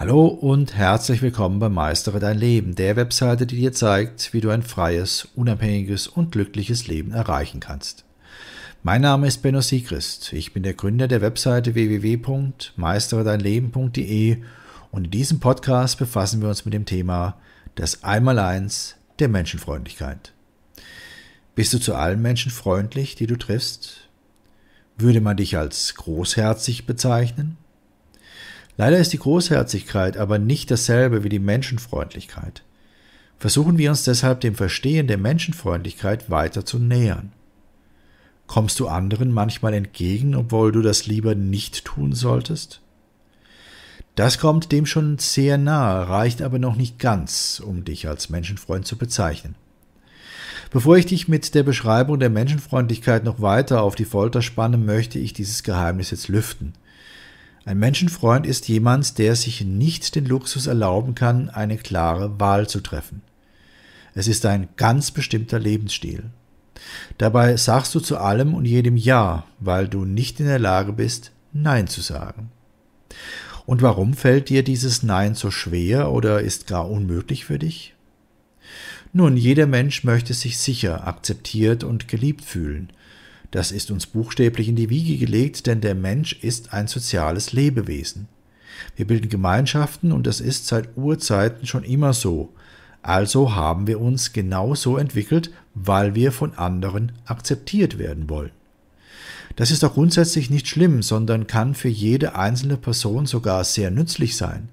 Hallo und herzlich willkommen bei Meistere dein Leben, der Webseite, die dir zeigt, wie du ein freies, unabhängiges und glückliches Leben erreichen kannst. Mein Name ist Benno Siegrist. Ich bin der Gründer der Webseite www.meisteredeinleben.de und in diesem Podcast befassen wir uns mit dem Thema das Einmaleins der Menschenfreundlichkeit. Bist du zu allen Menschen freundlich, die du triffst? Würde man dich als großherzig bezeichnen? Leider ist die Großherzigkeit aber nicht dasselbe wie die Menschenfreundlichkeit. Versuchen wir uns deshalb dem Verstehen der Menschenfreundlichkeit weiter zu nähern. Kommst du anderen manchmal entgegen, obwohl du das lieber nicht tun solltest? Das kommt dem schon sehr nahe, reicht aber noch nicht ganz, um dich als Menschenfreund zu bezeichnen. Bevor ich dich mit der Beschreibung der Menschenfreundlichkeit noch weiter auf die Folter spanne, möchte ich dieses Geheimnis jetzt lüften – ein Menschenfreund ist jemand, der sich nicht den Luxus erlauben kann, eine klare Wahl zu treffen. Es ist ein ganz bestimmter Lebensstil. Dabei sagst du zu allem und jedem Ja, weil du nicht in der Lage bist, Nein zu sagen. Und warum fällt dir dieses Nein so schwer oder ist gar unmöglich für dich? Nun, jeder Mensch möchte sich sicher, akzeptiert und geliebt fühlen, das ist uns buchstäblich in die Wiege gelegt, denn der Mensch ist ein soziales Lebewesen. Wir bilden Gemeinschaften und das ist seit Urzeiten schon immer so. Also haben wir uns genau so entwickelt, weil wir von anderen akzeptiert werden wollen. Das ist auch grundsätzlich nicht schlimm, sondern kann für jede einzelne Person sogar sehr nützlich sein.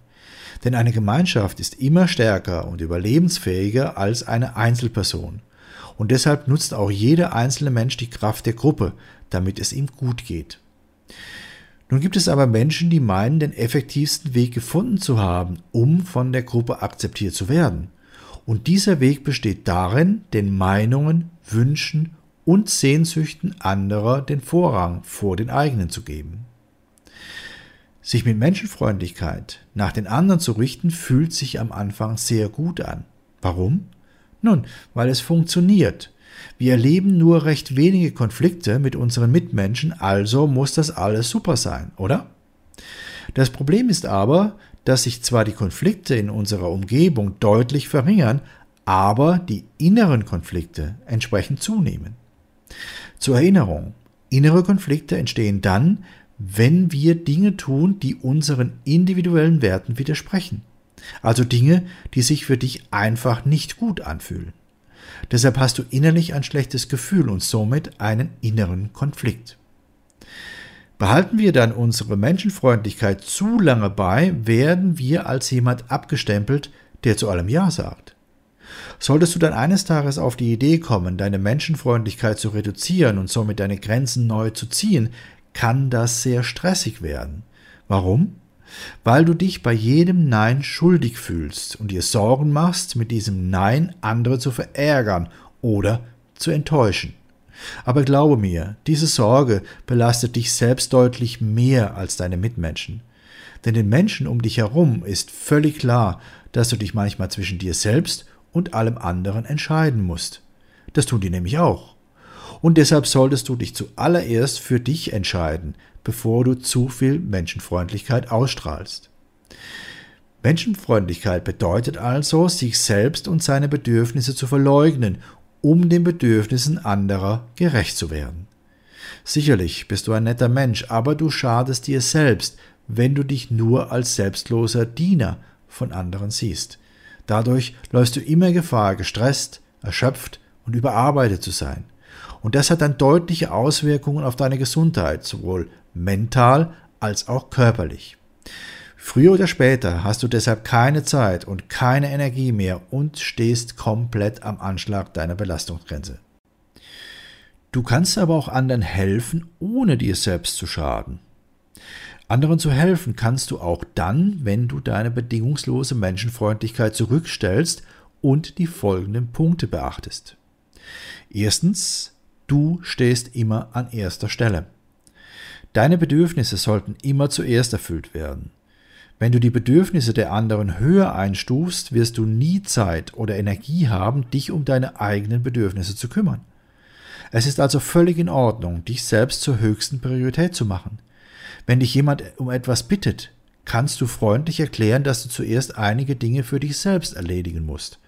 Denn eine Gemeinschaft ist immer stärker und überlebensfähiger als eine Einzelperson und deshalb nutzt auch jeder einzelne Mensch die Kraft der Gruppe, damit es ihm gut geht. Nun gibt es aber Menschen, die meinen, den effektivsten Weg gefunden zu haben, um von der Gruppe akzeptiert zu werden. Und dieser Weg besteht darin, den Meinungen, Wünschen und Sehnsüchten anderer den Vorrang vor den eigenen zu geben. Sich mit Menschenfreundlichkeit nach den anderen zu richten, fühlt sich am Anfang sehr gut an. Warum? Nun, weil es funktioniert. Wir erleben nur recht wenige Konflikte mit unseren Mitmenschen, also muss das alles super sein, oder? Das Problem ist aber, dass sich zwar die Konflikte in unserer Umgebung deutlich verringern, aber die inneren Konflikte entsprechend zunehmen. Zur Erinnerung, innere Konflikte entstehen dann, wenn wir Dinge tun, die unseren individuellen Werten widersprechen. Also Dinge, die sich für dich einfach nicht gut anfühlen. Deshalb hast du innerlich ein schlechtes Gefühl und somit einen inneren Konflikt. Behalten wir dann unsere Menschenfreundlichkeit zu lange bei, werden wir als jemand abgestempelt, der zu allem Ja sagt. Solltest du dann eines Tages auf die Idee kommen, deine Menschenfreundlichkeit zu reduzieren und somit deine Grenzen neu zu ziehen, kann das sehr stressig werden. Warum? Weil du dich bei jedem Nein schuldig fühlst und dir Sorgen machst, mit diesem Nein andere zu verärgern oder zu enttäuschen. Aber glaube mir, diese Sorge belastet dich selbst deutlich mehr als deine Mitmenschen. Denn den Menschen um dich herum ist völlig klar, dass du dich manchmal zwischen dir selbst und allem anderen entscheiden musst. Das tun die nämlich auch. Und deshalb solltest du dich zuallererst für dich entscheiden, bevor du zu viel Menschenfreundlichkeit ausstrahlst. Menschenfreundlichkeit bedeutet also, sich selbst und seine Bedürfnisse zu verleugnen, um den Bedürfnissen anderer gerecht zu werden. Sicherlich bist du ein netter Mensch, aber du schadest dir selbst, wenn du dich nur als selbstloser Diener von anderen siehst. Dadurch läufst du immer Gefahr, gestresst, erschöpft und überarbeitet zu sein. Und das hat dann deutliche Auswirkungen auf deine Gesundheit, sowohl mental als auch körperlich. Früher oder später hast du deshalb keine Zeit und keine Energie mehr und stehst komplett am Anschlag deiner Belastungsgrenze. Du kannst aber auch anderen helfen, ohne dir selbst zu schaden. Anderen zu helfen kannst du auch dann, wenn du deine bedingungslose Menschenfreundlichkeit zurückstellst und die folgenden Punkte beachtest. Erstens, du stehst immer an erster Stelle. Deine Bedürfnisse sollten immer zuerst erfüllt werden. Wenn du die Bedürfnisse der anderen höher einstufst, wirst du nie Zeit oder Energie haben, dich um deine eigenen Bedürfnisse zu kümmern. Es ist also völlig in Ordnung, dich selbst zur höchsten Priorität zu machen. Wenn dich jemand um etwas bittet, kannst du freundlich erklären, dass du zuerst einige Dinge für dich selbst erledigen musst.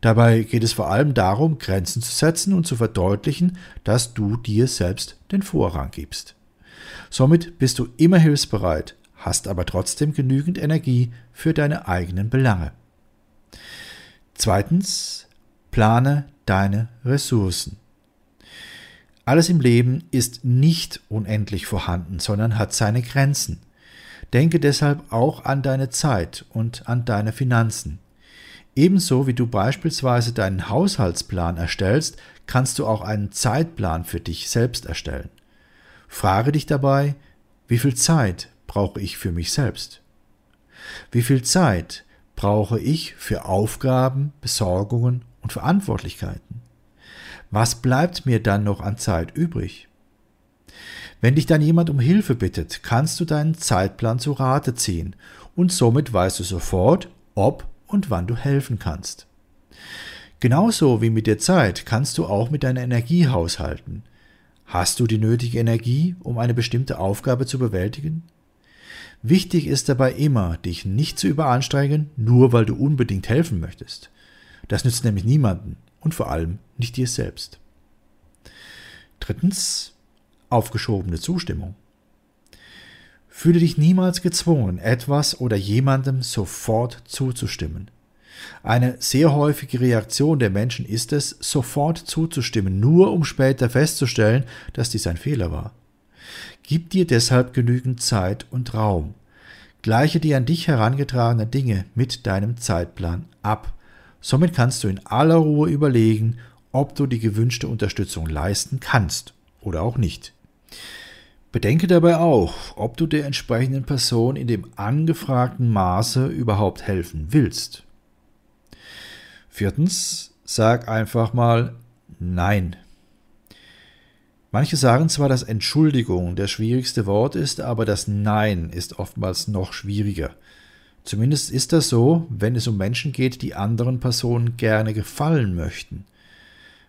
Dabei geht es vor allem darum, Grenzen zu setzen und zu verdeutlichen, dass du dir selbst den Vorrang gibst. Somit bist du immer hilfsbereit, hast aber trotzdem genügend Energie für deine eigenen Belange. Zweitens, plane deine Ressourcen. Alles im Leben ist nicht unendlich vorhanden, sondern hat seine Grenzen. Denke deshalb auch an deine Zeit und an deine Finanzen. Ebenso wie du beispielsweise deinen Haushaltsplan erstellst, kannst du auch einen Zeitplan für dich selbst erstellen. Frage dich dabei, wie viel Zeit brauche ich für mich selbst? Wie viel Zeit brauche ich für Aufgaben, Besorgungen und Verantwortlichkeiten? Was bleibt mir dann noch an Zeit übrig? Wenn dich dann jemand um Hilfe bittet, kannst du deinen Zeitplan zu Rate ziehen und somit weißt du sofort, ob und wann du helfen kannst. Genauso wie mit der Zeit kannst du auch mit deiner Energie haushalten. Hast du die nötige Energie, um eine bestimmte Aufgabe zu bewältigen? Wichtig ist dabei immer, dich nicht zu überanstrengen, nur weil du unbedingt helfen möchtest. Das nützt nämlich niemanden und vor allem nicht dir selbst. Drittens, aufgeschobene Zustimmung. Fühle dich niemals gezwungen, etwas oder jemandem sofort zuzustimmen. Eine sehr häufige Reaktion der Menschen ist es, sofort zuzustimmen, nur um später festzustellen, dass dies ein Fehler war. Gib dir deshalb genügend Zeit und Raum. Gleiche die an dich herangetragenen Dinge mit deinem Zeitplan ab. Somit kannst du in aller Ruhe überlegen, ob du die gewünschte Unterstützung leisten kannst oder auch nicht. Bedenke dabei auch, ob du der entsprechenden Person in dem angefragten Maße überhaupt helfen willst. Viertens, sag einfach mal Nein. Manche sagen zwar, dass Entschuldigung das schwierigste Wort ist, aber das Nein ist oftmals noch schwieriger. Zumindest ist das so, wenn es um Menschen geht, die anderen Personen gerne gefallen möchten.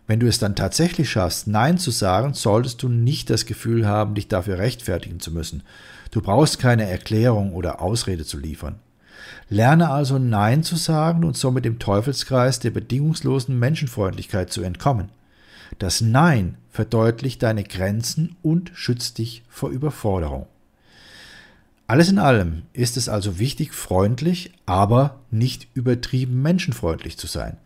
Wenn du es dann tatsächlich schaffst, Nein zu sagen, solltest du nicht das Gefühl haben, dich dafür rechtfertigen zu müssen. Du brauchst keine Erklärung oder Ausrede zu liefern. Lerne also Nein zu sagen und somit dem Teufelskreis der bedingungslosen Menschenfreundlichkeit zu entkommen. Das Nein verdeutlicht deine Grenzen und schützt dich vor Überforderung. Alles in allem ist es also wichtig, freundlich, aber nicht übertrieben menschenfreundlich zu sein.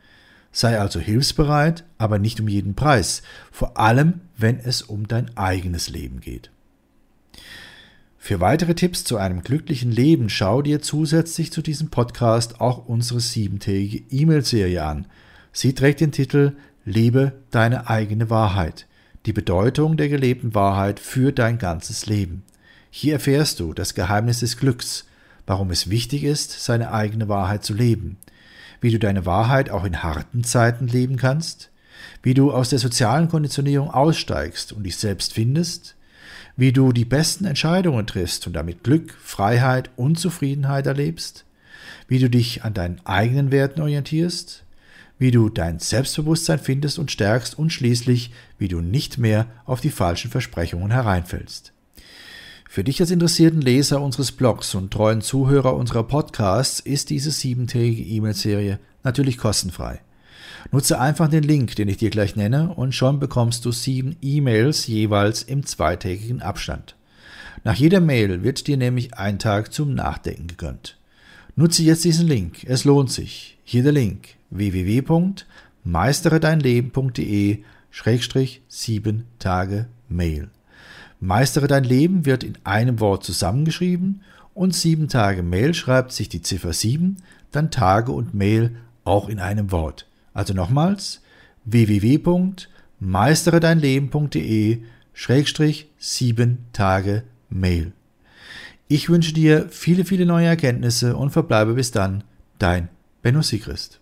Sei also hilfsbereit, aber nicht um jeden Preis, vor allem wenn es um dein eigenes Leben geht. Für weitere Tipps zu einem glücklichen Leben schau dir zusätzlich zu diesem Podcast auch unsere siebentägige E-Mail-Serie an. Sie trägt den Titel Lebe deine eigene Wahrheit. Die Bedeutung der gelebten Wahrheit für dein ganzes Leben. Hier erfährst du das Geheimnis des Glücks, warum es wichtig ist, seine eigene Wahrheit zu leben, wie du deine Wahrheit auch in harten Zeiten leben kannst, wie du aus der sozialen Konditionierung aussteigst und dich selbst findest, wie du die besten Entscheidungen triffst und damit Glück, Freiheit und Zufriedenheit erlebst, wie du dich an deinen eigenen Werten orientierst, wie du dein Selbstbewusstsein findest und stärkst und schließlich, wie du nicht mehr auf die falschen Versprechungen hereinfällst. Für dich als interessierten Leser unseres Blogs und treuen Zuhörer unserer Podcasts ist diese siebentägige E-Mail-Serie natürlich kostenfrei. Nutze einfach den Link, den ich dir gleich nenne, und schon bekommst du sieben E-Mails jeweils im zweitägigen Abstand. Nach jeder Mail wird dir nämlich ein Tag zum Nachdenken gegönnt. Nutze jetzt diesen Link, es lohnt sich. Hier der Link www.meisteredeinleben.de-7-Tage-Mail. Meistere dein Leben wird in einem Wort zusammengeschrieben und sieben Tage Mail schreibt sich die Ziffer 7, dann Tage und Mail auch in einem Wort. Also nochmals www.meisteredeinleben.de Schrägstrich sieben Tage Mail. Ich wünsche dir viele, viele neue Erkenntnisse und verbleibe bis dann dein Benno Sigrist.